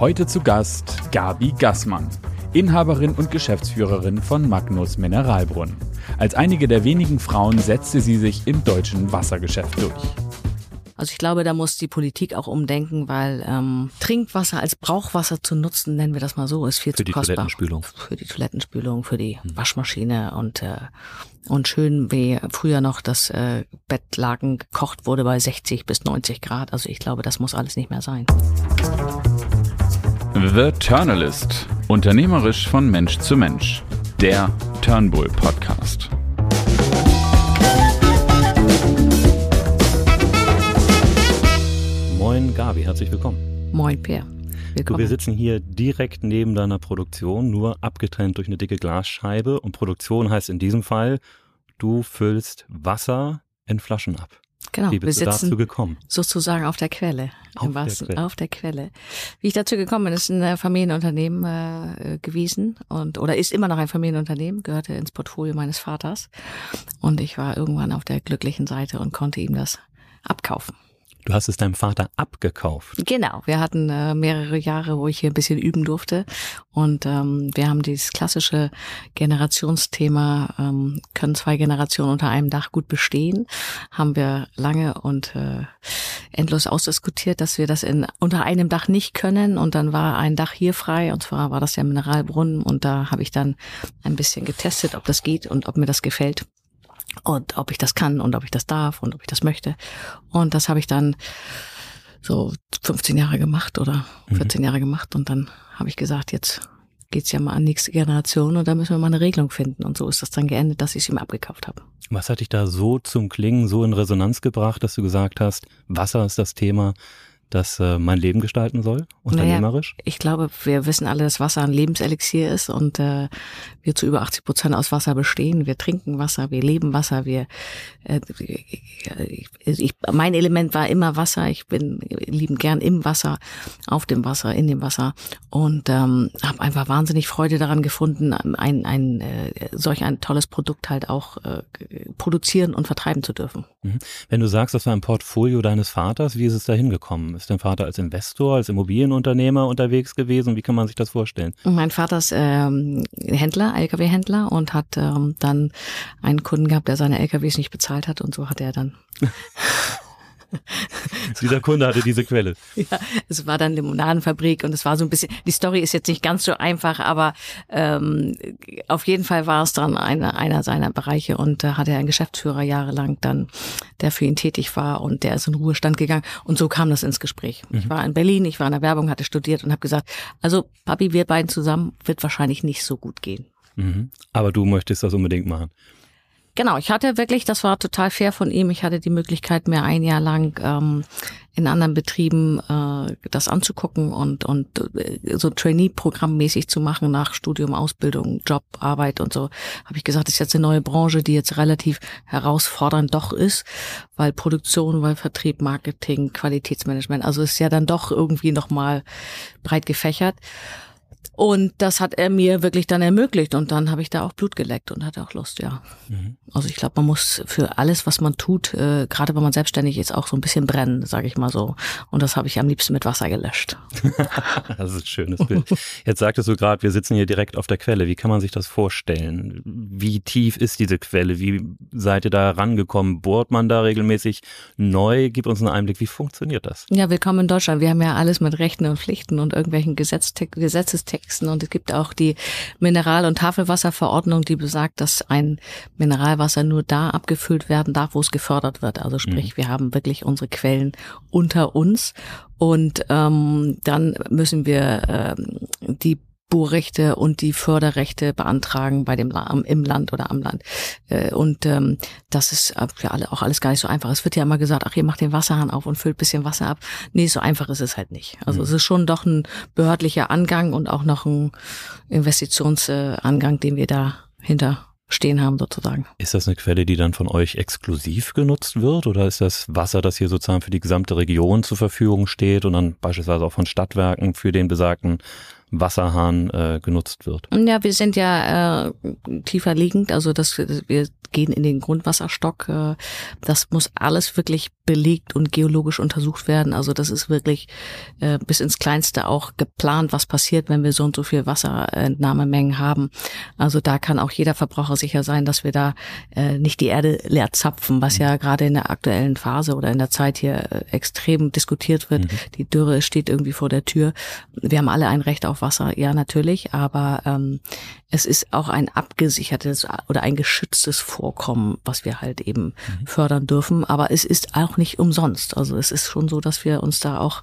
Heute zu Gast Gabi Gassmann, Inhaberin und Geschäftsführerin von Magnus Mineralbrunnen. Als einige der wenigen Frauen setzte sie sich im deutschen Wassergeschäft durch. Also ich glaube, da muss die Politik auch umdenken, weil ähm, Trinkwasser als Brauchwasser zu nutzen, nennen wir das mal so, ist viel Für zu die kostbar. Toilettenspülung. Für die Toilettenspülung, für die Hm. Waschmaschine und äh, und schön wie früher noch das äh, Bettlaken gekocht wurde bei 60 bis 90 Grad. Also ich glaube, das muss alles nicht mehr sein. The Turnalist. Unternehmerisch von Mensch zu Mensch. Der Turnbull Podcast. Moin Gabi, herzlich willkommen. Moin, Peer. Du, Willkommen. wir sitzen hier direkt neben deiner Produktion, nur abgetrennt durch eine dicke Glasscheibe. Und Produktion heißt in diesem Fall, du füllst Wasser in Flaschen ab. Genau, Wie wir bist dazu sitzen gekommen? sozusagen auf der Quelle. Auf der Quelle. auf der Quelle. Wie ich dazu gekommen bin, ist ein äh, Familienunternehmen äh, gewesen und oder ist immer noch ein Familienunternehmen, gehörte ins Portfolio meines Vaters. Und ich war irgendwann auf der glücklichen Seite und konnte ihm das abkaufen. Du hast es deinem Vater abgekauft. Genau, wir hatten äh, mehrere Jahre, wo ich hier ein bisschen üben durfte. Und ähm, wir haben dieses klassische Generationsthema, ähm, können zwei Generationen unter einem Dach gut bestehen, haben wir lange und äh, endlos ausdiskutiert, dass wir das in unter einem Dach nicht können. Und dann war ein Dach hier frei, und zwar war das der Mineralbrunnen. Und da habe ich dann ein bisschen getestet, ob das geht und ob mir das gefällt und ob ich das kann und ob ich das darf und ob ich das möchte. Und das habe ich dann so 15 Jahre gemacht oder 14 Jahre gemacht und dann habe ich gesagt, jetzt geht's ja mal an nächste Generation und da müssen wir mal eine Regelung finden. Und so ist das dann geendet, dass ich es ihm abgekauft habe. Was hat dich da so zum Klingen, so in Resonanz gebracht, dass du gesagt hast, Wasser ist das Thema, das äh, mein Leben gestalten soll, unternehmerisch? Ich glaube, wir wissen alle, dass Wasser ein Lebenselixier ist und äh, wir zu über 80 Prozent aus Wasser bestehen. Wir trinken Wasser, wir leben Wasser, wir äh, ich, mein Element war immer Wasser. Ich bin liebend gern im Wasser, auf dem Wasser, in dem Wasser und ähm, habe einfach wahnsinnig Freude daran gefunden, ein, ein äh, solch ein tolles Produkt halt auch äh, produzieren und vertreiben zu dürfen. Mhm. Wenn du sagst, das war ein Portfolio deines Vaters, wie ist es da hingekommen? Ist dein Vater als Investor, als Immobilienunternehmer unterwegs gewesen? Wie kann man sich das vorstellen? Mein Vater ist ähm, Händler, LKW-Händler und hat ähm, dann einen Kunden gehabt, der seine LKWs nicht bezahlt hat und so hat er dann, Dieser Kunde hatte diese Quelle. ja, es war dann Limonadenfabrik und es war so ein bisschen, die Story ist jetzt nicht ganz so einfach, aber ähm, auf jeden Fall war es dann einer, einer seiner Bereiche und da hatte er einen Geschäftsführer jahrelang dann, der für ihn tätig war und der ist in Ruhestand gegangen und so kam das ins Gespräch. Ich war in Berlin, ich war in der Werbung, hatte studiert und habe gesagt, also Papi, wir beiden zusammen wird wahrscheinlich nicht so gut gehen. Mhm. Aber du möchtest das unbedingt machen. Genau, ich hatte wirklich, das war total fair von ihm. Ich hatte die Möglichkeit, mir ein Jahr lang ähm, in anderen Betrieben äh, das anzugucken und und äh, so Trainee-Programm mäßig zu machen nach Studium, Ausbildung, Job, Arbeit und so. Habe ich gesagt, das ist jetzt eine neue Branche, die jetzt relativ herausfordernd doch ist, weil Produktion, weil Vertrieb, Marketing, Qualitätsmanagement, also ist ja dann doch irgendwie noch mal breit gefächert. Und das hat er mir wirklich dann ermöglicht und dann habe ich da auch Blut geleckt und hatte auch Lust, ja. Also ich glaube, man muss für alles, was man tut, äh, gerade wenn man selbstständig ist, auch so ein bisschen brennen, sage ich mal so. Und das habe ich am liebsten mit Wasser gelöscht. Das ist ein schönes Bild. Jetzt sagtest du gerade, wir sitzen hier direkt auf der Quelle. Wie kann man sich das vorstellen? Wie tief ist diese Quelle? Wie seid ihr da rangekommen? Bohrt man da regelmäßig neu? Gib uns einen Einblick. Wie funktioniert das? Ja, willkommen in Deutschland. Wir haben ja alles mit Rechten und Pflichten und irgendwelchen Gesetzestexten und es gibt auch die Mineral- und Tafelwasserverordnung, die besagt, dass ein Mineralwasser nur da abgefüllt werden darf, wo es gefördert wird. Also sprich, wir haben wirklich unsere Quellen unter uns. Und ähm, dann müssen wir ähm, die Bohrrechte und die Förderrechte beantragen bei dem im Land oder am Land. Äh, Und ähm, das ist äh, für alle auch alles gar nicht so einfach. Es wird ja immer gesagt, ach, ihr macht den Wasserhahn auf und füllt bisschen Wasser ab. Nee, so einfach ist es halt nicht. Also es ist schon doch ein behördlicher Angang und auch noch ein Investitionsangang, den wir da hinter stehen haben sozusagen. Ist das eine Quelle, die dann von euch exklusiv genutzt wird? Oder ist das Wasser, das hier sozusagen für die gesamte Region zur Verfügung steht und dann beispielsweise auch von Stadtwerken für den besagten Wasserhahn äh, genutzt wird. Ja, wir sind ja äh, tiefer liegend, also das, wir gehen in den Grundwasserstock. Äh, das muss alles wirklich belegt und geologisch untersucht werden. Also das ist wirklich äh, bis ins Kleinste auch geplant, was passiert, wenn wir so und so viel Wasserentnahmemengen haben. Also da kann auch jeder Verbraucher sicher sein, dass wir da äh, nicht die Erde leer zapfen, was ja gerade in der aktuellen Phase oder in der Zeit hier äh, extrem diskutiert wird. Mhm. Die Dürre steht irgendwie vor der Tür. Wir haben alle ein Recht auf Wasser, ja natürlich, aber ähm, es ist auch ein abgesichertes oder ein geschütztes Vorkommen, was wir halt eben mhm. fördern dürfen. Aber es ist auch nicht umsonst. Also es ist schon so, dass wir uns da auch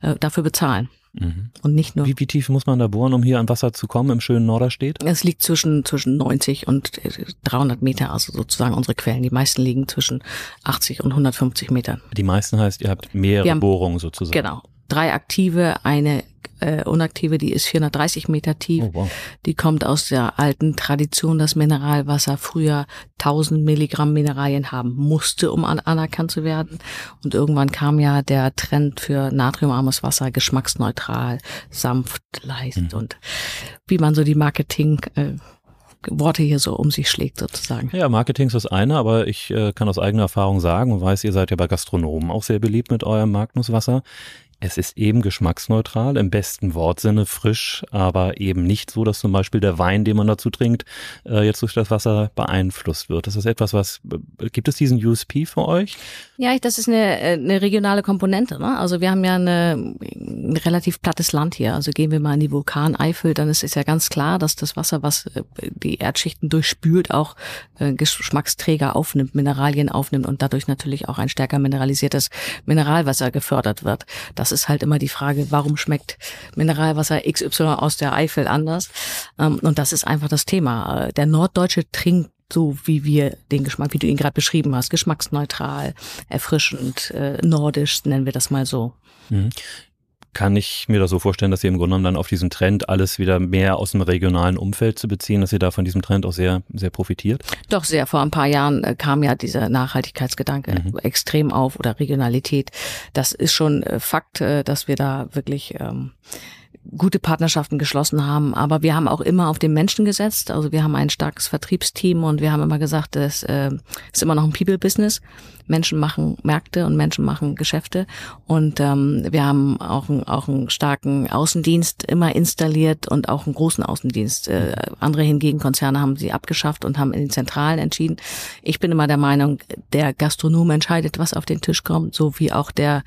äh, dafür bezahlen. Mhm. Und nicht nur. Wie, wie tief muss man da bohren, um hier an Wasser zu kommen im schönen Norderstedt? Es liegt zwischen, zwischen 90 und 300 Meter, also sozusagen unsere Quellen. Die meisten liegen zwischen 80 und 150 Metern. Die meisten heißt, ihr habt mehrere haben, Bohrungen sozusagen. Genau. Drei aktive, eine äh, unaktive, die ist 430 Meter tief. Oh, wow. Die kommt aus der alten Tradition, dass Mineralwasser früher 1000 Milligramm Mineralien haben musste, um an anerkannt zu werden. Und irgendwann kam ja der Trend für natriumarmes Wasser, geschmacksneutral, sanft, leicht mhm. und wie man so die Marketing äh, Worte hier so um sich schlägt sozusagen. Ja, Marketing ist das eine, aber ich äh, kann aus eigener Erfahrung sagen und weiß, ihr seid ja bei Gastronomen auch sehr beliebt mit eurem Magnuswasser. Es ist eben geschmacksneutral, im besten Wortsinne frisch, aber eben nicht so, dass zum Beispiel der Wein, den man dazu trinkt, äh, jetzt durch das Wasser beeinflusst wird. Das ist etwas, was, äh, gibt es diesen USP für euch? Ja, das ist eine, äh, eine regionale Komponente. Ne? Also wir haben ja eine, ein relativ plattes Land hier. Also gehen wir mal in die Vulkaneifel, dann ist es ja ganz klar, dass das Wasser, was die Erdschichten durchspült, auch Geschmacksträger aufnimmt, Mineralien aufnimmt und dadurch natürlich auch ein stärker mineralisiertes Mineralwasser gefördert wird. Das das ist halt immer die Frage, warum schmeckt Mineralwasser XY aus der Eifel anders? Ähm, und das ist einfach das Thema. Der Norddeutsche trinkt so wie wir den Geschmack, wie du ihn gerade beschrieben hast, geschmacksneutral, erfrischend, äh, nordisch, nennen wir das mal so. Mhm kann ich mir das so vorstellen, dass ihr im Grunde genommen dann auf diesen Trend alles wieder mehr aus dem regionalen Umfeld zu beziehen, dass ihr da von diesem Trend auch sehr, sehr profitiert? Doch sehr. Vor ein paar Jahren äh, kam ja dieser Nachhaltigkeitsgedanke mhm. extrem auf oder Regionalität. Das ist schon äh, Fakt, äh, dass wir da wirklich ähm, gute Partnerschaften geschlossen haben. Aber wir haben auch immer auf den Menschen gesetzt. Also wir haben ein starkes Vertriebsteam und wir haben immer gesagt, es äh, ist immer noch ein People-Business. Menschen machen Märkte und Menschen machen Geschäfte. Und ähm, wir haben auch, auch einen starken Außendienst immer installiert und auch einen großen Außendienst. Äh, andere hingegen, Konzerne haben sie abgeschafft und haben in den Zentralen entschieden. Ich bin immer der Meinung, der Gastronom entscheidet, was auf den Tisch kommt, so wie auch der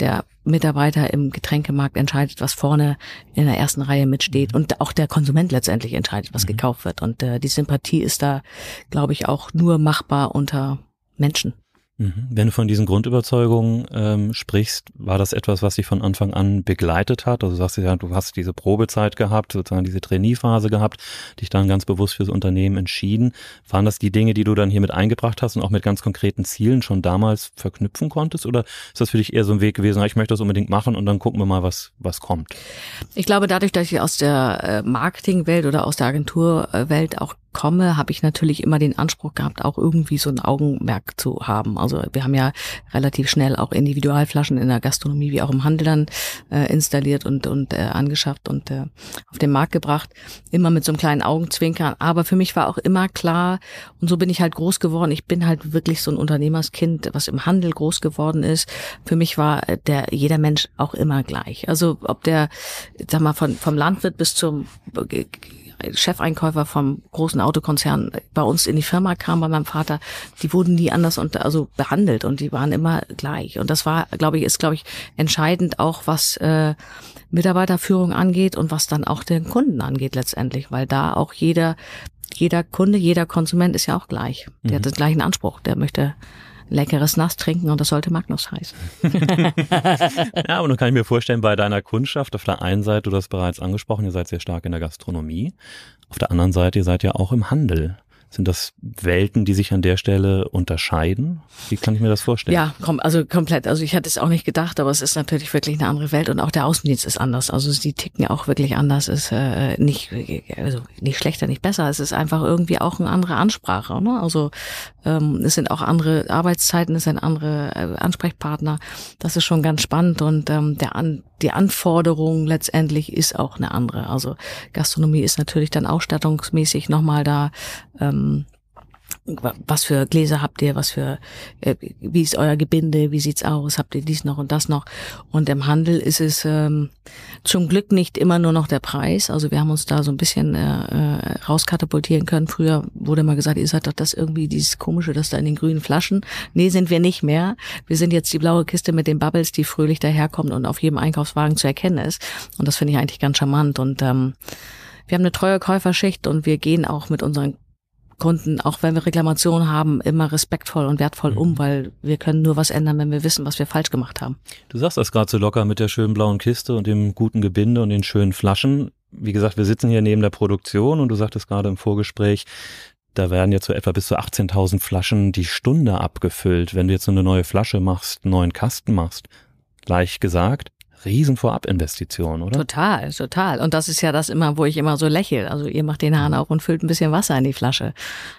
der Mitarbeiter im Getränkemarkt entscheidet, was vorne in der ersten Reihe mitsteht mhm. und auch der Konsument letztendlich entscheidet, was mhm. gekauft wird. Und äh, die Sympathie ist da, glaube ich, auch nur machbar unter Menschen. Mhm. Wenn du von diesen Grundüberzeugungen ähm, sprichst, war das etwas, was dich von Anfang an begleitet hat? Also du sagst ja, du hast diese Probezeit gehabt, sozusagen diese Trainee-Phase gehabt, dich dann ganz bewusst fürs Unternehmen entschieden. Waren das die Dinge, die du dann hier mit eingebracht hast und auch mit ganz konkreten Zielen schon damals verknüpfen konntest? Oder ist das für dich eher so ein Weg gewesen, ich möchte das unbedingt machen und dann gucken wir mal, was, was kommt? Ich glaube, dadurch, dass ich aus der äh, Marketingwelt oder aus der Agenturwelt auch komme, habe ich natürlich immer den Anspruch gehabt, auch irgendwie so ein Augenmerk zu haben. Also wir haben ja relativ schnell auch Individualflaschen in der Gastronomie wie auch im Handel dann äh, installiert und, und äh, angeschafft und äh, auf den Markt gebracht. Immer mit so einem kleinen Augenzwinkern. Aber für mich war auch immer klar, und so bin ich halt groß geworden. Ich bin halt wirklich so ein Unternehmerskind, was im Handel groß geworden ist. Für mich war der jeder Mensch auch immer gleich. Also ob der, sag mal, von, vom Landwirt bis zum Chefeinkäufer vom großen Autokonzern bei uns in die Firma kam bei meinem Vater, die wurden nie anders und also behandelt und die waren immer gleich. Und das war, glaube ich, ist, glaube ich, entscheidend auch, was äh, Mitarbeiterführung angeht und was dann auch den Kunden angeht letztendlich, weil da auch jeder, jeder Kunde, jeder Konsument ist ja auch gleich. Der mhm. hat den gleichen Anspruch. Der möchte leckeres Nass trinken und das sollte Magnus heißen. ja, aber nun kann ich mir vorstellen, bei deiner Kundschaft, auf der einen Seite, du hast bereits angesprochen, ihr seid sehr stark in der Gastronomie. Auf der anderen Seite, ihr seid ja auch im Handel. Sind das Welten, die sich an der Stelle unterscheiden? Wie kann ich mir das vorstellen? Ja, komm, also komplett. Also ich hatte es auch nicht gedacht, aber es ist natürlich wirklich eine andere Welt und auch der Außendienst ist anders. Also die ticken ja auch wirklich anders. Ist äh, nicht also nicht schlechter, nicht besser. Es ist einfach irgendwie auch eine andere Ansprache. Ne? Also Ähm, es sind auch andere Arbeitszeiten, es sind andere äh, Ansprechpartner. Das ist schon ganz spannend und ähm, der An die Anforderung letztendlich ist auch eine andere. Also Gastronomie ist natürlich dann ausstattungsmäßig nochmal da ähm, was für Gläser habt ihr, was für, äh, wie ist euer Gebinde, wie sieht's aus, habt ihr dies noch und das noch. Und im Handel ist es ähm, zum Glück nicht immer nur noch der Preis. Also wir haben uns da so ein bisschen äh, äh, rauskatapultieren können. Früher wurde mal gesagt, ihr seid doch das irgendwie dieses komische, das da in den grünen Flaschen. Nee, sind wir nicht mehr. Wir sind jetzt die blaue Kiste mit den Bubbles, die fröhlich daherkommt und auf jedem Einkaufswagen zu erkennen ist. Und das finde ich eigentlich ganz charmant. Und ähm, wir haben eine treue Käuferschicht und wir gehen auch mit unseren Kunden, auch wenn wir Reklamationen haben, immer respektvoll und wertvoll mhm. um, weil wir können nur was ändern, wenn wir wissen, was wir falsch gemacht haben. Du sagst das gerade so locker mit der schönen blauen Kiste und dem guten Gebinde und den schönen Flaschen. Wie gesagt, wir sitzen hier neben der Produktion und du sagtest gerade im Vorgespräch, da werden jetzt so etwa bis zu 18.000 Flaschen die Stunde abgefüllt. Wenn du jetzt so eine neue Flasche machst, einen neuen Kasten machst, leicht gesagt, riesen Vorabinvestition, oder? Total, total. Und das ist ja das immer, wo ich immer so lächle. Also ihr macht den Hahn mhm. auf und füllt ein bisschen Wasser in die Flasche.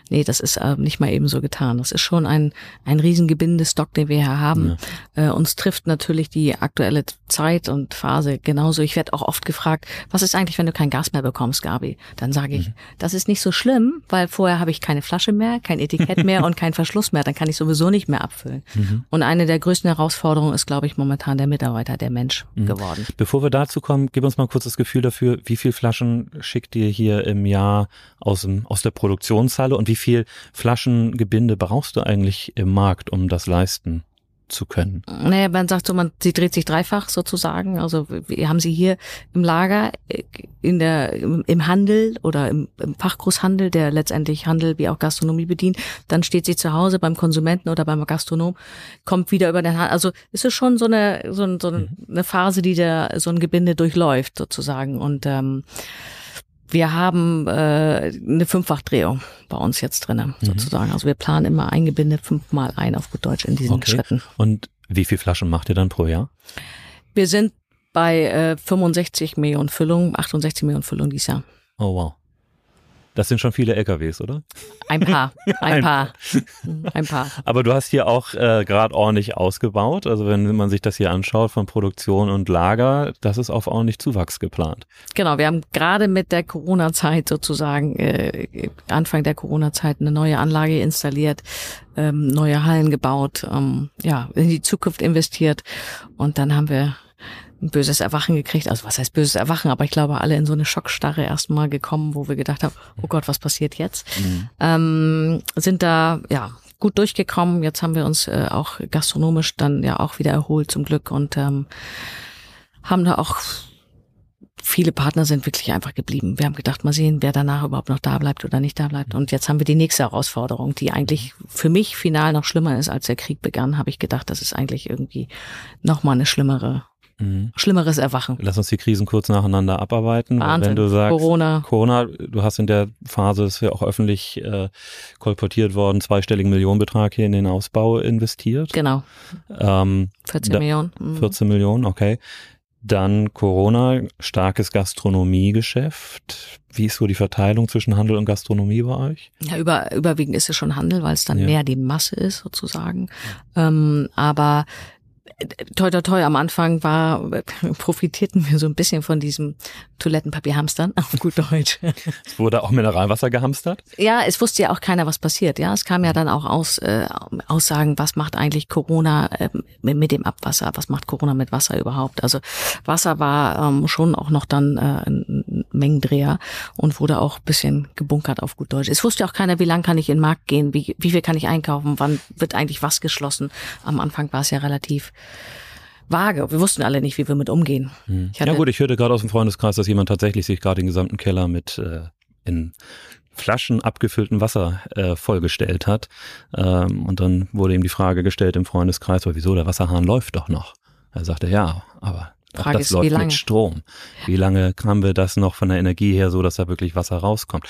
Nee, das ist äh, nicht mal eben so getan. Das ist schon ein, ein riesen Gebindestock, den wir hier haben. Ja. Äh, uns trifft natürlich die aktuelle Zeit und Phase genauso. Ich werde auch oft gefragt, was ist eigentlich, wenn du kein Gas mehr bekommst, Gabi? Dann sage ich, mhm. das ist nicht so schlimm, weil vorher habe ich keine Flasche mehr, kein Etikett mehr und kein Verschluss mehr. Dann kann ich sowieso nicht mehr abfüllen. Mhm. Und eine der größten Herausforderungen ist, glaube ich, momentan der Mitarbeiter, der Mensch mhm. geworden. Bevor wir dazu kommen, gib uns mal kurz das Gefühl dafür, wie viel Flaschen schickt ihr hier im Jahr aus, dem, aus der Produktionshalle und wie viel Flaschengebinde brauchst du eigentlich im Markt, um das leisten zu können? Naja, man sagt so, man, sie dreht sich dreifach sozusagen. Also wir haben sie hier im Lager, äh, in der, im Handel oder im, im Fachgroßhandel, der letztendlich Handel wie auch Gastronomie bedient. Dann steht sie zu Hause beim Konsumenten oder beim Gastronom, kommt wieder über den Handel. Also es ist schon so eine, so, so eine mhm. Phase, die der so ein Gebinde durchläuft sozusagen. Und ähm, wir haben äh, eine Fünffachdrehung bei uns jetzt drinne mhm. sozusagen. Also wir planen immer ein Gebinde fünfmal ein auf gut Deutsch in diesen okay. Schritten. Und wie viel Flaschen macht ihr dann pro Jahr? Wir sind bei äh, 65 Millionen Füllungen, 68 Millionen Füllungen dieses Jahr. Oh wow. Das sind schon viele LKWs, oder? Ein paar, ein, paar, ein paar. Aber du hast hier auch äh, gerade ordentlich ausgebaut. Also wenn man sich das hier anschaut von Produktion und Lager, das ist auf ordentlich Zuwachs geplant. Genau, wir haben gerade mit der Corona-Zeit sozusagen, äh, Anfang der Corona-Zeit eine neue Anlage installiert, ähm, neue Hallen gebaut, ähm, ja, in die Zukunft investiert und dann haben wir ein böses Erwachen gekriegt. Also was heißt böses Erwachen? Aber ich glaube, alle in so eine Schockstarre erstmal gekommen, wo wir gedacht haben, oh Gott, was passiert jetzt? Mhm. Ähm, sind da, ja, gut durchgekommen. Jetzt haben wir uns äh, auch gastronomisch dann ja auch wieder erholt zum Glück und ähm, haben da auch viele Partner sind wirklich einfach geblieben. Wir haben gedacht, mal sehen, wer danach überhaupt noch da bleibt oder nicht da bleibt. Und jetzt haben wir die nächste Herausforderung, die eigentlich für mich final noch schlimmer ist, als der Krieg begann, habe ich gedacht, das ist eigentlich irgendwie nochmal eine schlimmere Mhm. Schlimmeres Erwachen. Lass uns die Krisen kurz nacheinander abarbeiten. Wahnsinn. Wenn du sagst, Corona. Corona, du hast in der Phase, ist ja auch öffentlich äh, kolportiert worden, zweistelligen Millionenbetrag hier in den Ausbau investiert. Genau. Ähm, 14 da, Millionen. Mhm. 14 Millionen, okay. Dann Corona, starkes Gastronomiegeschäft. Wie ist so die Verteilung zwischen Handel und Gastronomie bei euch? Ja, über, überwiegend ist es schon Handel, weil es dann ja. mehr die Masse ist sozusagen. Ähm, aber toi toi toi am Anfang war, profitierten wir so ein bisschen von diesem Toilettenpapier-Hamstern, auf gut Deutsch. Es wurde auch Mineralwasser gehamstert? Ja, es wusste ja auch keiner, was passiert. Ja, es kam ja dann auch aus äh, Aussagen, was macht eigentlich Corona äh, mit dem Abwasser? Was macht Corona mit Wasser überhaupt? Also Wasser war ähm, schon auch noch dann äh, ein Mengendreher und wurde auch bisschen gebunkert auf gut Deutsch. Es wusste auch keiner, wie lang kann ich in den Markt gehen, wie, wie viel kann ich einkaufen, wann wird eigentlich was geschlossen. Am Anfang war es ja relativ vage. Wir wussten alle nicht, wie wir mit umgehen. Hm. Ja gut, ich hörte gerade aus dem Freundeskreis, dass jemand tatsächlich sich gerade den gesamten Keller mit äh, in Flaschen abgefüllten Wasser äh, vollgestellt hat. Ähm, und dann wurde ihm die Frage gestellt im Freundeskreis, wieso, der Wasserhahn läuft doch noch. Er sagte, ja, aber auch das ist, läuft mit Strom. Wie lange haben wir das noch von der Energie her so, dass da wirklich Wasser rauskommt?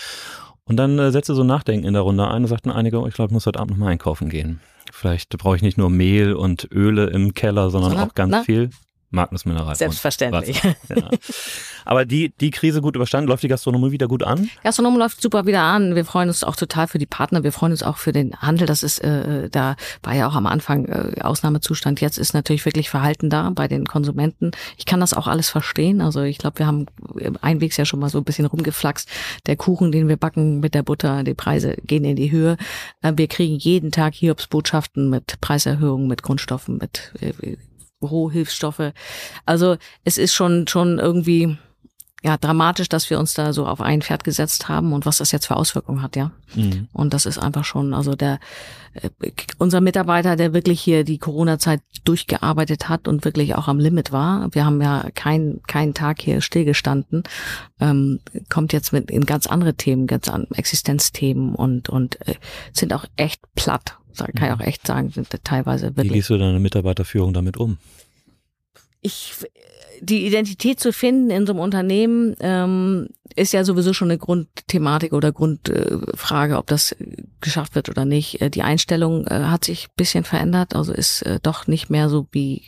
Und dann äh, setzte so Nachdenken in der Runde ein und sagten einige, oh, ich glaube, ich muss heute Abend nochmal einkaufen gehen. Vielleicht brauche ich nicht nur Mehl und Öle im Keller, sondern, sondern auch ganz na? viel Magnus Mineral. Selbstverständlich. Ja. Aber die, die Krise gut überstanden, läuft die Gastronomie wieder gut an? Gastronomie läuft super wieder an. Wir freuen uns auch total für die Partner. Wir freuen uns auch für den Handel. Das ist, äh, da war ja auch am Anfang äh, Ausnahmezustand. Jetzt ist natürlich wirklich Verhalten da bei den Konsumenten. Ich kann das auch alles verstehen. Also ich glaube, wir haben einwegs ja schon mal so ein bisschen rumgeflaxt. Der Kuchen, den wir backen mit der Butter, die Preise gehen in die Höhe. Äh, wir kriegen jeden Tag Hiobsbotschaften mit Preiserhöhungen, mit Grundstoffen, mit äh, Rohhilfsstoffe. Also es ist schon schon irgendwie ja dramatisch, dass wir uns da so auf ein Pferd gesetzt haben und was das jetzt für Auswirkungen hat, ja. Mhm. Und das ist einfach schon, also der äh, unser Mitarbeiter, der wirklich hier die Corona-Zeit durchgearbeitet hat und wirklich auch am Limit war. Wir haben ja keinen keinen Tag hier stillgestanden, ähm, kommt jetzt mit in ganz andere Themen, ganz an Existenzthemen und und äh, sind auch echt platt kann ich auch mhm. echt sagen, sind teilweise wirklich. Wie gehst du deine Mitarbeiterführung damit um? Ich, die Identität zu finden in so einem Unternehmen ähm, ist ja sowieso schon eine Grundthematik oder Grundfrage, ob das geschafft wird oder nicht. Äh, die Einstellung äh, hat sich bisschen verändert, also ist äh, doch nicht mehr so wie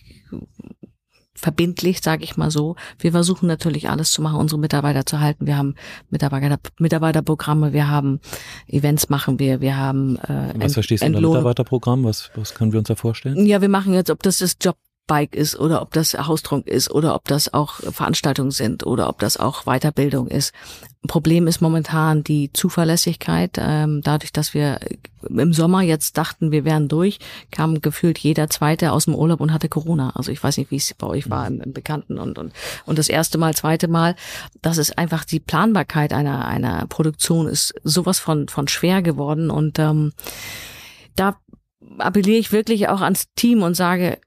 verbindlich, sage ich mal so. Wir versuchen natürlich alles zu machen, unsere Mitarbeiter zu halten. Wir haben Mitarbeiter, Mitarbeiterprogramme, wir haben Events machen wir, wir haben äh, Was verstehst du unter Mitarbeiterprogramm? Was, was können wir uns da vorstellen? Ja, wir machen jetzt, ob das das Job Bike ist oder ob das Haustrunk ist oder ob das auch Veranstaltungen sind oder ob das auch Weiterbildung ist. Problem ist momentan die Zuverlässigkeit. Ähm, dadurch, dass wir im Sommer jetzt dachten, wir wären durch, kam gefühlt jeder Zweite aus dem Urlaub und hatte Corona. Also ich weiß nicht, wie es bei euch war im, Bekannten und, und, und das erste Mal, zweite Mal. Das ist einfach die Planbarkeit einer, einer Produktion ist sowas von, von schwer geworden und ähm, da appelliere ich wirklich auch ans Team und sage,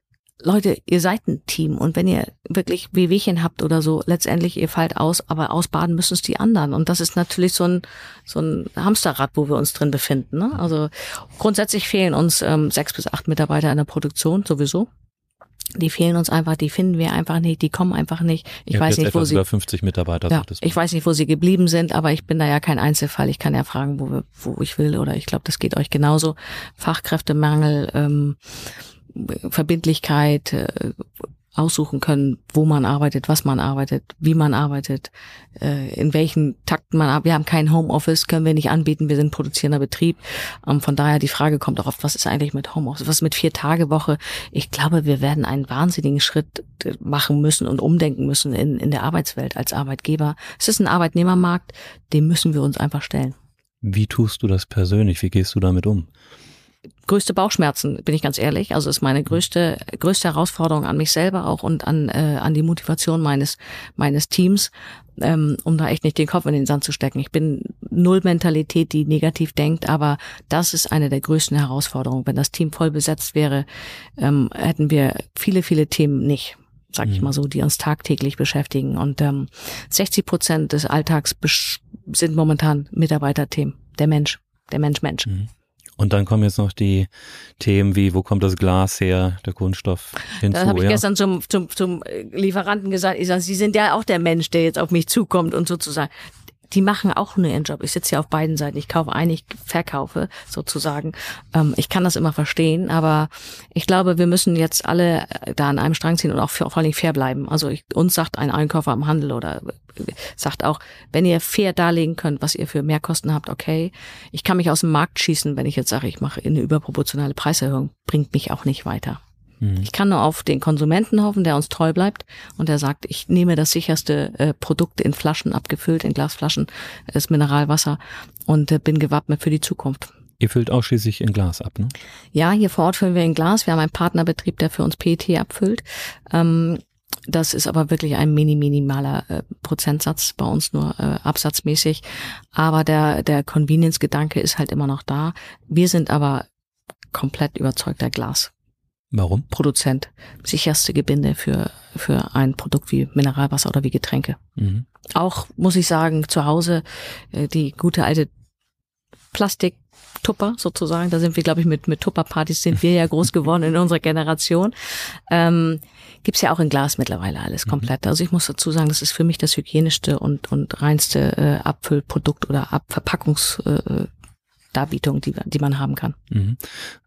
Leute, ihr seid ein Team und wenn ihr wirklich Wehwehchen habt oder so, letztendlich ihr fallt aus, aber ausbaden müssen es die anderen und das ist natürlich so ein so ein Hamsterrad, wo wir uns drin befinden. Ne? Also grundsätzlich fehlen uns ähm, sechs bis acht Mitarbeiter in der Produktion sowieso. Die fehlen uns einfach, die finden wir einfach nicht, die kommen einfach nicht. Ich weiß nicht, wo sie über 50 Mitarbeiter. Ja, ich weiß nicht, wo sie geblieben sind, aber ich bin da ja kein Einzelfall. Ich kann ja fragen, wo, wir, wo ich will oder ich glaube, das geht euch genauso. Fachkräftemangel. Ähm, Verbindlichkeit, äh, aussuchen können, wo man arbeitet, was man arbeitet, wie man arbeitet, äh, in welchen Takten man arbeitet. Wir haben kein Homeoffice, können wir nicht anbieten, wir sind produzierender Betrieb. Ähm, von daher die Frage kommt auch oft, was ist eigentlich mit Homeoffice, was ist mit vier Tage Woche? Ich glaube, wir werden einen wahnsinnigen Schritt äh, machen müssen und umdenken müssen in, in der Arbeitswelt als Arbeitgeber. Es ist ein Arbeitnehmermarkt, dem müssen wir uns einfach stellen. Wie tust du das persönlich? Wie gehst du damit um? Größte Bauchschmerzen, bin ich ganz ehrlich. Also ist meine größte größte Herausforderung an mich selber auch und an äh, an die Motivation meines meines Teams, ähm, um da echt nicht den Kopf in den Sand zu stecken. Ich bin null Mentalität, die negativ denkt, aber das ist eine der größten Herausforderungen. Wenn das Team voll besetzt wäre, ähm, hätten wir viele viele Themen nicht sag ich mhm. mal so, die uns tagtäglich beschäftigen. Und ähm, 60 Prozent des Alltags sind momentan Mitarbeiterthemen. Der Mensch, der Mensch, Mensch. Mhm. Und dann kommen jetzt noch die Themen wie, wo kommt das Glas her, der Kunststoff hinzu. Das habe ich ja? gestern zum, zum, zum Lieferanten gesagt. Ich sage, Sie sind ja auch der Mensch, der jetzt auf mich zukommt und sozusagen die machen auch nur ihren Job. Ich sitze ja auf beiden Seiten. Ich kaufe ein, ich verkaufe sozusagen. Ähm, ich kann das immer verstehen, aber ich glaube, wir müssen jetzt alle äh, da an einem Strang ziehen und auch für, vor allem fair bleiben. Also ich, uns sagt ein Einkäufer am Handel oder äh, sagt auch, wenn ihr fair darlegen könnt, was ihr für Mehrkosten habt, okay. Ich kann mich aus dem Markt schießen, wenn ich jetzt sage, ich mache eine überproportionale Preiserhöhung, bringt mich auch nicht weiter. Mhm. Ich kann nur auf den Konsumenten hoffen, der uns treu bleibt und der sagt, ich nehme das sicherste äh, Produkt in Flaschen abgefüllt, in Glasflaschen, das Mineralwasser und äh, bin gewappnet für die Zukunft. Ihr füllt ausschließlich in Glas ab, ne? Ja, hier vor Ort füllen wir in Glas. Wir haben einen Partnerbetrieb, der für uns PET abfüllt. Ähm, das ist aber wirklich ein mini minimaler äh, Prozentsatz bei uns nur äh, absatzmäßig. Aber der der Convenience-Gedanke ist halt immer noch da. Wir sind aber komplett überzeugter Glas. Warum? Produzent, sicherste Gebinde für, für ein Produkt wie Mineralwasser oder wie Getränke. Mhm. Auch, muss ich sagen, zu Hause äh, die gute alte Plastik-Tupper sozusagen, da sind wir, glaube ich, mit, mit Tupper-Partys sind wir ja groß geworden in unserer Generation. Ähm, Gibt ja auch in Glas mittlerweile alles mhm. komplett. Also ich muss dazu sagen, das ist für mich das hygienischste und, und reinste äh, Abfüllprodukt oder Abverpackungs äh, Darbietung, die, die man haben kann. Mhm.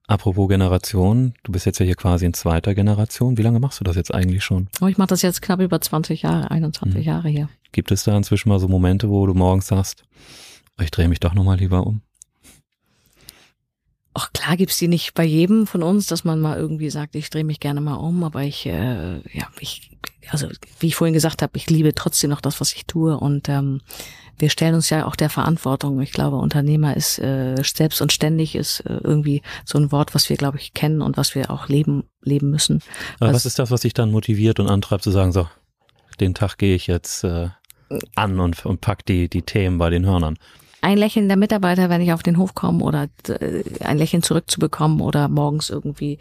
Apropos Generation, du bist jetzt ja hier quasi in zweiter Generation. Wie lange machst du das jetzt eigentlich schon? Oh, ich mache das jetzt knapp über 20 Jahre, 21 mhm. Jahre hier. Gibt es da inzwischen mal so Momente, wo du morgens sagst, ich drehe mich doch nochmal lieber um? Ach klar gibt's die nicht bei jedem von uns, dass man mal irgendwie sagt, ich drehe mich gerne mal um, aber ich, äh, ja, ich, also wie ich vorhin gesagt habe, ich liebe trotzdem noch das, was ich tue und ähm, wir stellen uns ja auch der Verantwortung. Ich glaube, Unternehmer ist äh, selbst und ständig ist äh, irgendwie so ein Wort, was wir, glaube ich, kennen und was wir auch leben, leben müssen. Aber was, was ist das, was dich dann motiviert und antreibt zu sagen, so, den Tag gehe ich jetzt äh, an und, und pack die, die Themen bei den Hörnern? Ein Lächeln der Mitarbeiter, wenn ich auf den Hof komme oder äh, ein Lächeln zurückzubekommen oder morgens irgendwie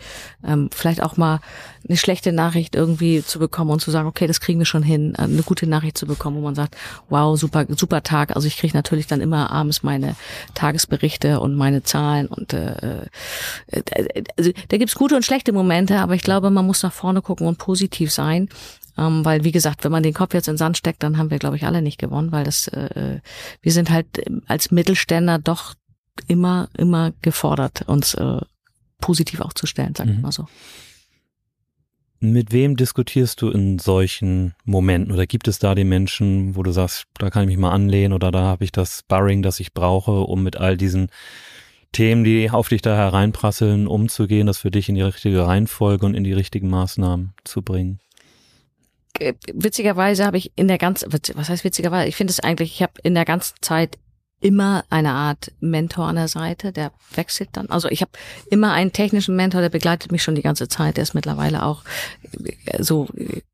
ähm, vielleicht auch mal eine schlechte Nachricht irgendwie zu bekommen und zu sagen, okay, das kriegen wir schon hin, äh, eine gute Nachricht zu bekommen, wo man sagt, wow, super, super Tag. Also ich kriege natürlich dann immer abends meine Tagesberichte und meine Zahlen und äh, äh, also da gibt's gute und schlechte Momente, aber ich glaube, man muss nach vorne gucken und positiv sein ähm, weil, wie gesagt, wenn man den Kopf jetzt in den Sand steckt, dann haben wir, glaube ich, alle nicht gewonnen, weil das, äh, wir sind halt als Mittelständler doch immer, immer gefordert, uns äh, positiv aufzustellen, sag ich mhm. mal so. Mit wem diskutierst du in solchen Momenten? Oder gibt es da die Menschen, wo du sagst, da kann ich mich mal anlehnen oder da habe ich das Sparring, das ich brauche, um mit all diesen Themen, die auf dich da hereinprasseln, umzugehen, das für dich in die richtige Reihenfolge und in die richtigen Maßnahmen zu bringen? Äh, witzigerweise habe ich in der ganzen, was heißt witzigerweise? Ich finde es eigentlich, ich habe in der ganzen Zeit immer eine Art Mentor an der Seite, der wechselt dann. Also ich habe immer einen technischen Mentor, der begleitet mich schon die ganze Zeit. Der ist mittlerweile auch äh, so,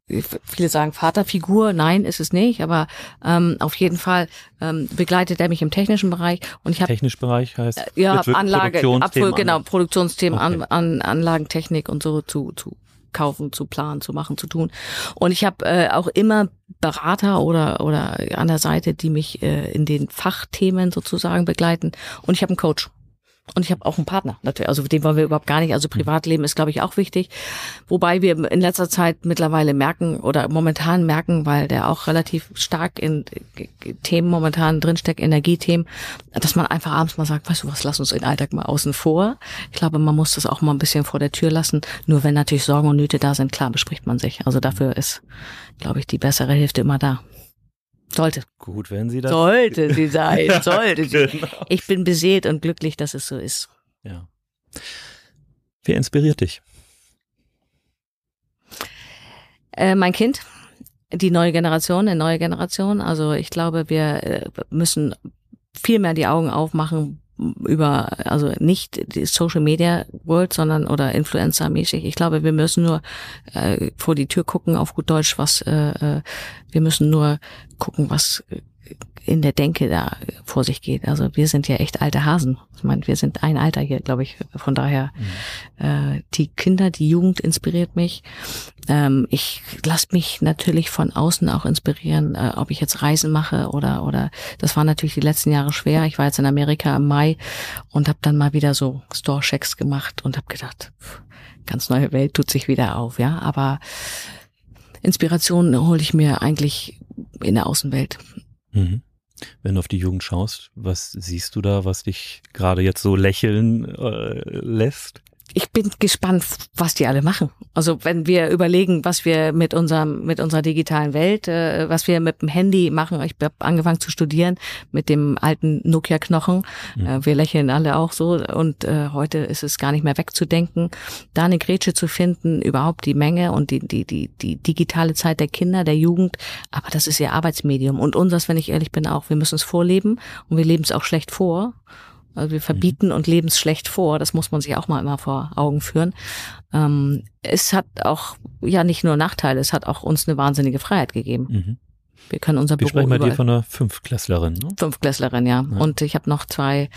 äh, viele sagen Vaterfigur, nein, ist es nicht, aber ähm, auf jeden Fall ähm, begleitet er mich im technischen Bereich und ich habe technisch Bereich heißt äh, ja Anlage, Abfuhr, genau Produktionsthemen, okay. an, an, Anlagentechnik und so zu zu kaufen, zu planen, zu machen, zu tun. Und ich habe äh, auch immer Berater oder oder an der Seite, die mich äh, in den Fachthemen sozusagen begleiten. Und ich habe einen Coach. Und ich habe auch einen Partner, natürlich. Also den wollen wir überhaupt gar nicht. Also Privatleben ist, glaube ich, auch wichtig. Wobei wir in letzter Zeit mittlerweile merken oder momentan merken, weil der auch relativ stark in Themen momentan drinsteckt, Energiethemen, dass man einfach abends mal sagt, weißt du was, lass uns den Alltag mal außen vor. Ich glaube, man muss das auch mal ein bisschen vor der Tür lassen. Nur wenn natürlich Sorgen und Nöte da sind, klar bespricht man sich. Also dafür ist, glaube ich, die bessere Hälfte immer da. Sollte. Gut, wenn sie das. Sollte sie sein, sollte sie. Genau. Ich bin beseelt und glücklich, dass es so ist. Ja. Wer inspiriert dich? Äh, mein Kind, die neue Generation, eine neue Generation. Also ich glaube, wir äh, müssen viel mehr die Augen aufmachen, über, also nicht die Social Media World, sondern oder Influencer-mäßig. Ich glaube, wir müssen nur äh, vor die Tür gucken, auf gut Deutsch, was äh, äh wir müssen nur gucken, was in der Denke da vor sich geht. Also wir sind ja echt alte Hasen. Ich meine, wir sind ein Alter hier, glaube ich. Von daher, mhm. äh, die Kinder, die Jugend inspiriert mich. Ähm, ich lasse mich natürlich von außen auch inspirieren, äh, ob ich jetzt Reisen mache oder oder das war natürlich die letzten Jahre schwer. Ich war jetzt in Amerika im Mai und habe dann mal wieder so Store-Checks gemacht und habe gedacht, pff, ganz neue Welt tut sich wieder auf, ja. Aber Inspiration hole ich mir eigentlich in der Außenwelt. Mhm. Wenn du auf die Jugend schaust, was siehst du da, was dich gerade jetzt so lächeln äh, lässt? Ich bin gespannt, was die alle machen. Also wenn wir überlegen, was wir mit unserem mit unserer digitalen Welt, äh, was wir mit dem Handy machen. Ich habe angefangen zu studieren mit dem alten Nokia-Knochen. Mhm. Äh, wir lächeln alle auch so und äh, heute ist es gar nicht mehr wegzudenken, da eine Grätsche zu finden, überhaupt die Menge und die die die die digitale Zeit der Kinder, der Jugend. Aber das ist ihr Arbeitsmedium und unseres, wenn ich ehrlich bin, auch. Wir müssen es vorleben und wir leben es auch schlecht vor. Also wir verbieten mhm. und leben es schlecht vor. Das muss man sich auch mal immer vor Augen führen. Ähm, es hat auch ja nicht nur Nachteile, es hat auch uns eine wahnsinnige Freiheit gegeben. Mhm. Wir können unser Wir Büro sprechen bei dir von einer Fünfklässlerin. Ne? Fünfklässlerin, ja. ja. Und ich habe noch zwei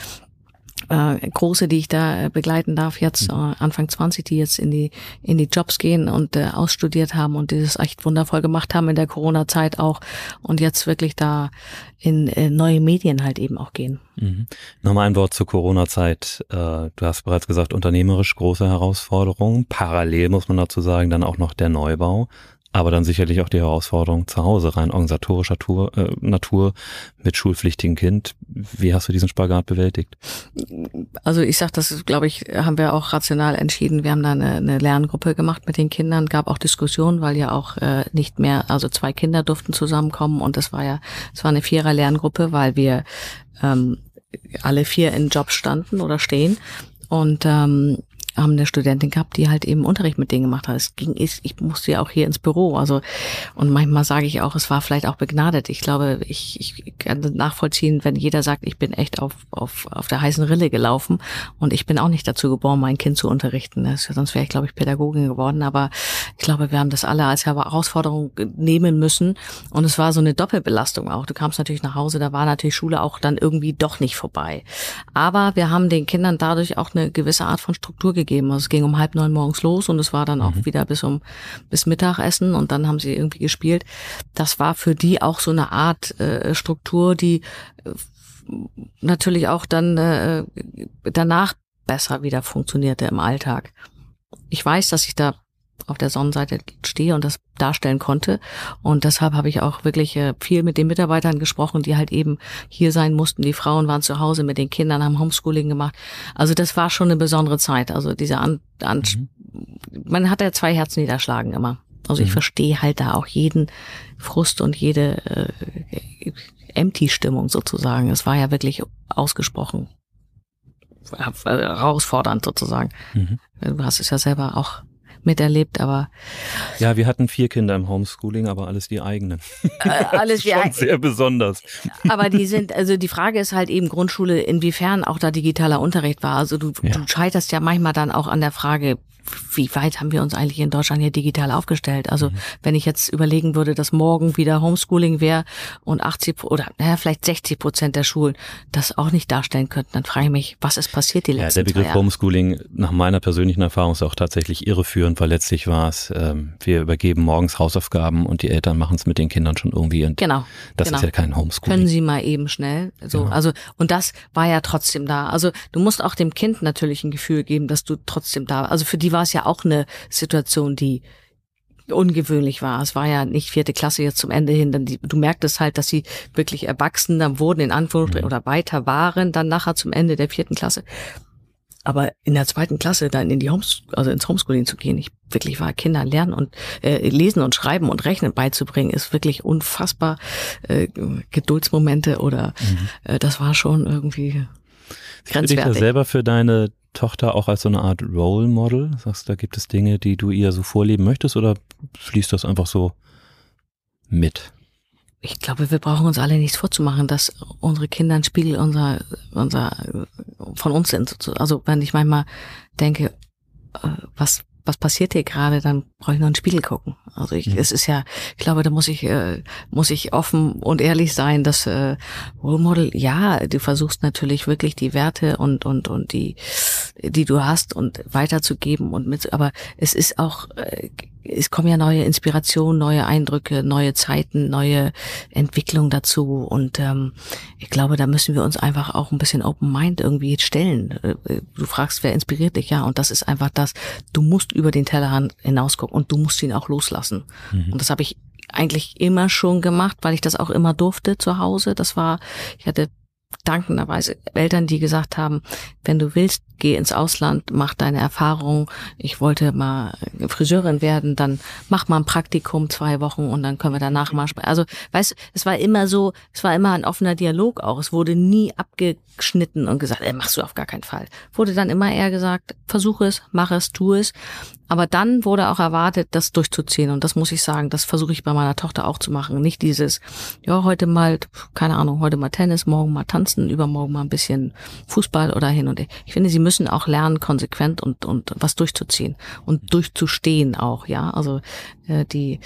äh, große, die ich da äh, begleiten darf, jetzt mhm. äh, Anfang 20, die jetzt in die in die Jobs gehen und äh, ausstudiert haben und dieses echt wundervoll gemacht haben in der Corona-Zeit auch und jetzt wirklich da in äh, neue Medien halt eben auch gehen. Mhm. Nochmal ein Wort zur Corona-Zeit. Äh, du hast bereits gesagt, unternehmerisch große Herausforderungen. Parallel muss man dazu sagen, dann auch noch der Neubau. Aber dann sicherlich auch die Herausforderung zu Hause rein organisatorischer Tour, äh, Natur mit schulpflichtigem Kind. Wie hast du diesen Spagat bewältigt? Also ich sag, das glaube ich, haben wir auch rational entschieden. Wir haben da eine, eine Lerngruppe gemacht mit den Kindern, gab auch Diskussionen, weil ja auch äh, nicht mehr, also zwei Kinder durften zusammenkommen und das war ja, es war eine Vierer Lerngruppe, weil wir ähm, alle vier in Jobs standen oder stehen und ähm, haben eine Studentin gehabt, die halt eben Unterricht mit denen gemacht hat. Es ging, ich, ich musste ja auch hier ins Büro. Also und manchmal sage ich auch, es war vielleicht auch begnadet. Ich glaube, ich, ich kann nachvollziehen, wenn jeder sagt, ich bin echt auf, auf, auf der heißen Rille gelaufen und ich bin auch nicht dazu geboren, mein Kind zu unterrichten. Das, sonst wäre ich, glaube ich, Pädagogin geworden. Aber ich glaube, wir haben das alle als Herausforderung nehmen müssen. Und es war so eine Doppelbelastung auch. Du kamst natürlich nach Hause, da war natürlich Schule auch dann irgendwie doch nicht vorbei. Aber wir haben den Kindern dadurch auch eine gewisse Art von Struktur gegeben. Also es ging um halb neun morgens los und es war dann auch mhm. wieder bis um bis Mittagessen und dann haben sie irgendwie gespielt. Das war für die auch so eine Art äh, Struktur, die äh, natürlich auch dann äh, danach besser wieder funktionierte im Alltag. Ich weiß, dass ich da auf der Sonnenseite stehe und das darstellen konnte. Und deshalb habe ich auch wirklich äh, viel mit den Mitarbeitern gesprochen, die halt eben hier sein mussten. Die Frauen waren zu Hause mit den Kindern, haben Homeschooling gemacht. Also das war schon eine besondere Zeit. Also diese an, an mhm. man hat ja zwei Herzen niederschlagen immer. Also ich mhm. verstehe halt da auch jeden Frust und jede äh, Empty-Stimmung sozusagen. Es war ja wirklich ausgesprochen herausfordernd sozusagen. Mhm. Du hast es ja selber auch miterlebt, aber ja, wir hatten vier Kinder im Homeschooling, aber alles die eigenen. Äh, alles die eigenen. Sehr besonders. Aber die sind, also die Frage ist halt eben Grundschule, inwiefern auch da digitaler Unterricht war. Also du, ja. du scheiterst ja manchmal dann auch an der Frage, wie weit haben wir uns eigentlich in Deutschland hier digital aufgestellt? Also mhm. wenn ich jetzt überlegen würde, dass morgen wieder Homeschooling wäre und 80 oder naja, vielleicht 60 Prozent der Schulen das auch nicht darstellen könnten, dann frage ich mich, was ist passiert die letzten Ja, der Begriff Homeschooling nach meiner persönlichen Erfahrung ist auch tatsächlich irreführend, weil letztlich war es, ähm, wir übergeben morgens Hausaufgaben und die Eltern machen es mit den Kindern schon irgendwie. Und genau. Das genau. ist ja kein Homeschooling. Können Sie mal eben schnell. So, genau. also und das war ja trotzdem da. Also du musst auch dem Kind natürlich ein Gefühl geben, dass du trotzdem da. Also für die war es ja auch eine Situation, die ungewöhnlich war. Es war ja nicht vierte Klasse jetzt zum Ende hin. Dann die, du merktest halt, dass sie wirklich erwachsen dann wurden, in Anführungsstrichen, mhm. oder weiter waren, dann nachher zum Ende der vierten Klasse. Aber in der zweiten Klasse dann in die Homes also ins Homeschooling zu gehen, ich wirklich war Kinder lernen und äh, lesen und schreiben und rechnen beizubringen, ist wirklich unfassbar äh, Geduldsmomente oder mhm. äh, das war schon irgendwie grenzwertig. Du dich selber für deine Tochter auch als so eine Art Role Model? Sagst du, da gibt es Dinge, die du ihr so vorleben möchtest oder fließt das einfach so mit? Ich glaube, wir brauchen uns alle nichts vorzumachen, dass unsere Kinder ein Spiegel unserer, unserer, von uns sind. Also wenn ich manchmal denke, äh, was, was passiert hier gerade, dann brauche ich nur einen Spiegel gucken. Also ich, mhm. es ist ja, ich glaube, da muss ich, äh, muss ich offen und ehrlich sein, dass äh, Role Model, ja, du versuchst natürlich wirklich die Werte und und und die, die du hast und weiterzugeben und mit, aber es ist auch äh, es kommen ja neue Inspirationen, neue Eindrücke, neue Zeiten, neue Entwicklung dazu. Und ähm, ich glaube, da müssen wir uns einfach auch ein bisschen Open Mind irgendwie stellen. Äh, du fragst, wer inspiriert dich? Ja, und das ist einfach das, du musst über den Tellerrand hinausgucken und du musst ihn auch loslassen. Mhm. Und das habe ich eigentlich immer schon gemacht, weil ich das auch immer durfte zu Hause. Das war, ich hatte dankenderweise Eltern, die gesagt haben, wenn du willst, geh ins Ausland, mach deine Erfahrung. Ich wollte mal Friseurin werden, dann mach mal ein Praktikum zwei Wochen und dann können wir danach mal sprechen. Also, weißt, es war immer so, es war immer ein offener Dialog auch. Es wurde nie abgeschnitten und gesagt, ey, machst du auf gar keinen Fall. Wurde dann immer eher gesagt, versuch es, mach es, tu es. Aber dann wurde auch erwartet, das durchzuziehen. Und das muss ich sagen, das versuche ich bei meiner Tochter auch zu machen. Nicht dieses, ja, heute mal, keine Ahnung, heute mal Tennis, morgen mal tanzen, übermorgen mal ein bisschen Fußball oder hin und her. Ich finde, sie müssen auch lernen, konsequent und, und was durchzuziehen und durchzustehen auch, ja. Also äh, die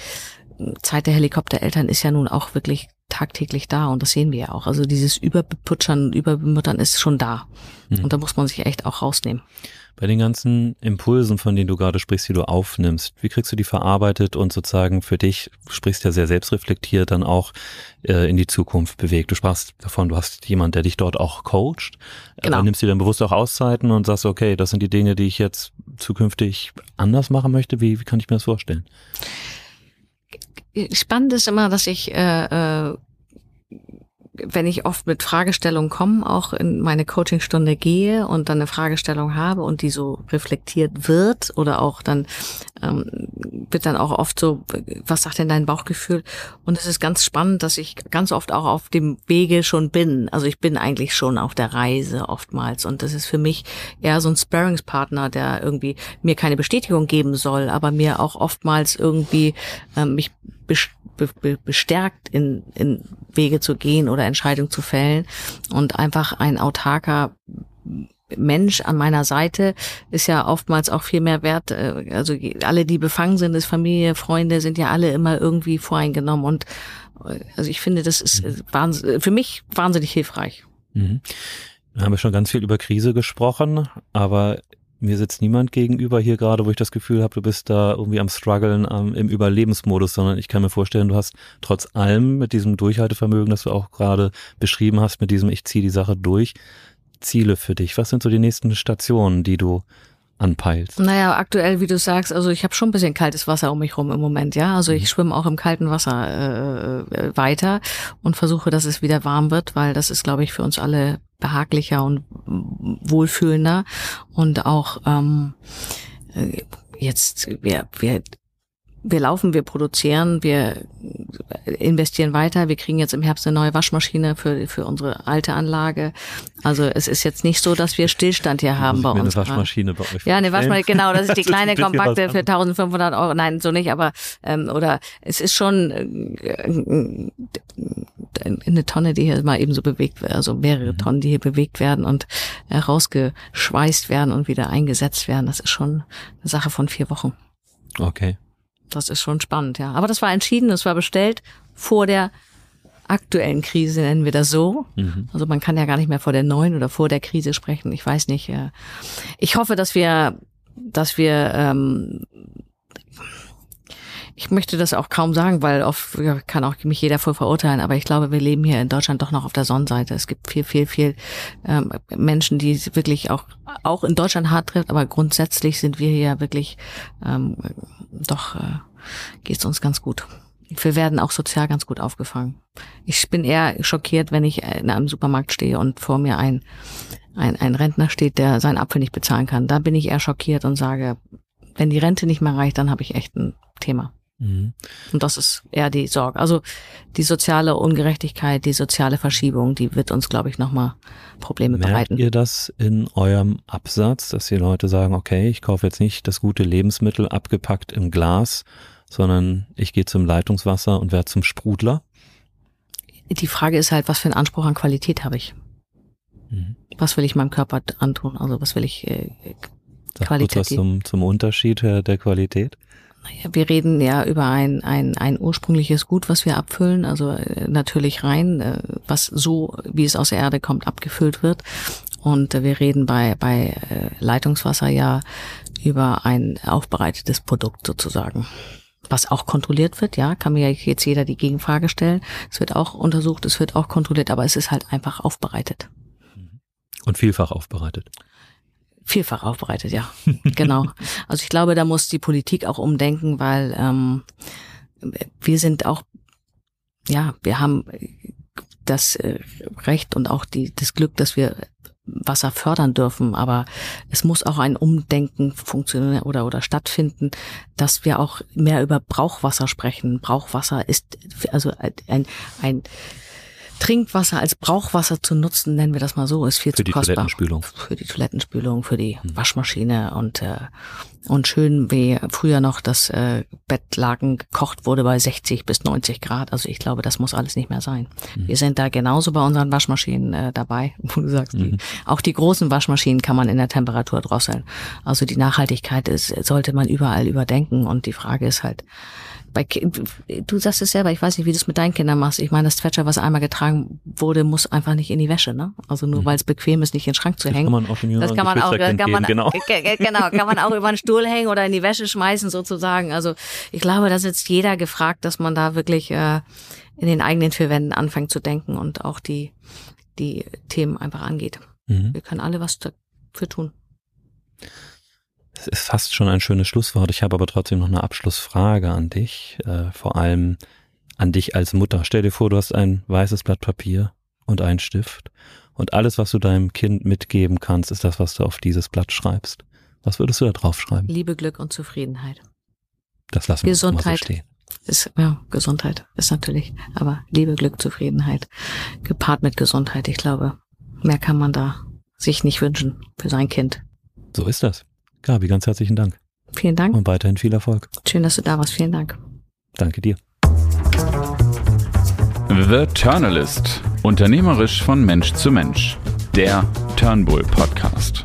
Zeit der Helikoptereltern ist ja nun auch wirklich tagtäglich da und das sehen wir ja auch. Also dieses Überbeputschern, Überbemüttern ist schon da. Mhm. Und da muss man sich echt auch rausnehmen. Bei den ganzen Impulsen, von denen du gerade sprichst, die du aufnimmst, wie kriegst du die verarbeitet und sozusagen für dich, sprichst ja sehr selbstreflektiert, dann auch äh, in die Zukunft bewegt? Du sprachst davon, du hast jemand, der dich dort auch coacht. Genau. Äh, nimmst du dann bewusst auch Auszeiten und sagst, okay, das sind die Dinge, die ich jetzt zukünftig anders machen möchte? Wie, wie kann ich mir das vorstellen? spannend ist immer, dass ich äh, äh, wenn ich oft mit Fragestellungen komme, auch in meine Coachingstunde gehe und dann eine Fragestellung habe und die so reflektiert wird oder auch dann ähm, wird dann auch oft so, was sagt denn dein Bauchgefühl? Und es ist ganz spannend, dass ich ganz oft auch auf dem Wege schon bin. Also ich bin eigentlich schon auf der Reise oftmals und das ist für mich eher so ein Sparringspartner, der irgendwie mir keine Bestätigung geben soll, aber mir auch oftmals irgendwie ähm, mich bestärkt in, in Wege zu gehen oder Entscheidungen zu fällen und einfach ein autarker Mensch an meiner Seite ist ja oftmals auch viel mehr wert. Äh, also alle, die befangen sind, ist Familie, Freunde, sind ja alle immer irgendwie voreingenommen. Und äh, also ich finde, das ist mhm. für mich wahnsinnig hilfreich. Mhm. Wir haben ja schon ganz viel über Krise gesprochen, aber mir sitzt niemand gegenüber hier gerade, wo ich das Gefühl habe, du bist da irgendwie am struggeln am, im Überlebensmodus, sondern ich kann mir vorstellen, du hast trotz allem mit diesem Durchhaltevermögen, das du auch gerade beschrieben hast, mit diesem ich ziehe die Sache durch, Ziele für dich. Was sind so die nächsten Stationen, die du anpeilst? Naja, aktuell, wie du sagst, also ich habe schon ein bisschen kaltes Wasser um mich rum im Moment, ja. Also ich mhm. schwimme auch im kalten Wasser äh, äh, weiter und versuche, dass es wieder warm wird, weil das ist, glaube ich, für uns alle behaglicher und wohlfühlender und auch ähm, äh, jetzt wir wir wir laufen, wir produzieren, wir investieren weiter. Wir kriegen jetzt im Herbst eine neue Waschmaschine für, für unsere alte Anlage. Also es ist jetzt nicht so, dass wir Stillstand hier haben bei uns. Eine Waschmaschine bei euch. Ja, eine Waschmaschine, genau. Das ist die kleine kompakte für 1500 Euro. Nein, so nicht, aber ähm, oder es ist schon äh, eine Tonne, die hier mal eben so bewegt wird, also mehrere mhm. Tonnen, die hier bewegt werden und rausgeschweißt werden und wieder eingesetzt werden. Das ist schon eine Sache von vier Wochen. Okay. Das ist schon spannend, ja. Aber das war entschieden, das war bestellt vor der aktuellen Krise, nennen wir das so. Mhm. Also man kann ja gar nicht mehr vor der neuen oder vor der Krise sprechen. Ich weiß nicht. Äh, ich hoffe, dass wir, dass wir ähm, ich möchte das auch kaum sagen, weil oft ja, kann auch mich jeder voll verurteilen, aber ich glaube, wir leben hier in Deutschland doch noch auf der Sonnenseite. Es gibt viel, viel, viel ähm, Menschen, die wirklich auch, auch in Deutschland hart trifft, aber grundsätzlich sind wir hier wirklich ähm, doch äh, geht es uns ganz gut. Wir werden auch sozial ganz gut aufgefangen. Ich bin eher schockiert, wenn ich in einem Supermarkt stehe und vor mir ein, ein, ein Rentner steht, der seinen Apfel nicht bezahlen kann. Da bin ich eher schockiert und sage, wenn die Rente nicht mehr reicht, dann habe ich echt ein Thema. Mhm. Und das ist eher die Sorge. Also die soziale Ungerechtigkeit, die soziale Verschiebung, die wird uns, glaube ich, nochmal Probleme Merkt bereiten. ihr das in eurem Absatz, dass die Leute sagen, okay, ich kaufe jetzt nicht das gute Lebensmittel abgepackt im Glas, sondern ich gehe zum Leitungswasser und werde zum Sprudler? Die Frage ist halt, was für einen Anspruch an Qualität habe ich? Mhm. Was will ich meinem Körper antun? Also was will ich äh, Sag Qualität? was zum, zum Unterschied der Qualität? Wir reden ja über ein, ein, ein ursprüngliches Gut, was wir abfüllen, also äh, natürlich rein, äh, was so, wie es aus der Erde kommt, abgefüllt wird. Und äh, wir reden bei, bei Leitungswasser ja über ein aufbereitetes Produkt sozusagen. Was auch kontrolliert wird, ja, kann mir ja jetzt jeder die Gegenfrage stellen. Es wird auch untersucht, es wird auch kontrolliert, aber es ist halt einfach aufbereitet. Und vielfach aufbereitet. Vielfach aufbereitet, ja. genau. Also ich glaube, da muss die Politik auch umdenken, weil ähm, wir sind auch, ja, wir haben das äh, Recht und auch die, das Glück, dass wir Wasser fördern dürfen, aber es muss auch ein Umdenken funktionieren oder oder stattfinden, dass wir auch mehr über Brauchwasser sprechen. Brauchwasser ist also ein ein Trinkwasser als Brauchwasser zu nutzen, nennen wir das mal so, ist viel für zu kostbar. Für die Toilettenspülung. Für die Toilettenspülung, für die hm. Waschmaschine und äh, und schön wie früher noch das äh, Bettlaken gekocht wurde bei 60 bis 90 Grad. Also ich glaube, das muss alles nicht mehr sein. Mhm. Wir sind da genauso bei unseren Waschmaschinen äh, dabei, wo du sagst, mhm. die, auch die großen Waschmaschinen kann man in der Temperatur drosseln. Also die Nachhaltigkeit ist, sollte man überall überdenken und die Frage ist halt, bei, du sagst es selber, ich weiß nicht, wie du es mit deinen Kindern machst. Ich meine, das Thatcher, was einmal getragen wurde, muss einfach nicht in die Wäsche, ne? Also nur mhm. weil es bequem ist, nicht in den Schrank zu das hängen. Kann man auch in das kann man auch, kann man, genau. genau, kann man auch über den Stuhl hängen oder in die Wäsche schmeißen sozusagen. Also ich glaube, da sitzt jeder gefragt, dass man da wirklich äh, in den eigenen vier Wänden anfängt zu denken und auch die die Themen einfach angeht. Mhm. Wir können alle was dafür tun. Das ist fast schon ein schönes Schlusswort. Ich habe aber trotzdem noch eine Abschlussfrage an dich, äh, vor allem an dich als Mutter. Stell dir vor, du hast ein weißes Blatt Papier und einen Stift und alles, was du deinem Kind mitgeben kannst, ist das, was du auf dieses Blatt schreibst. Was würdest du da drauf schreiben? Liebe, Glück und Zufriedenheit. Das lassen wir Gesundheit. mal so stehen. Ist, ja, Gesundheit ist natürlich, aber Liebe, Glück, Zufriedenheit gepaart mit Gesundheit. Ich glaube, mehr kann man da sich nicht wünschen für sein Kind. So ist das. Gabi, ganz herzlichen Dank Vielen Dank. und weiterhin viel Erfolg. Schön, dass du da warst. Vielen Dank. Danke dir. The Turnalist. Unternehmerisch von Mensch zu Mensch. Der Turnbull Podcast.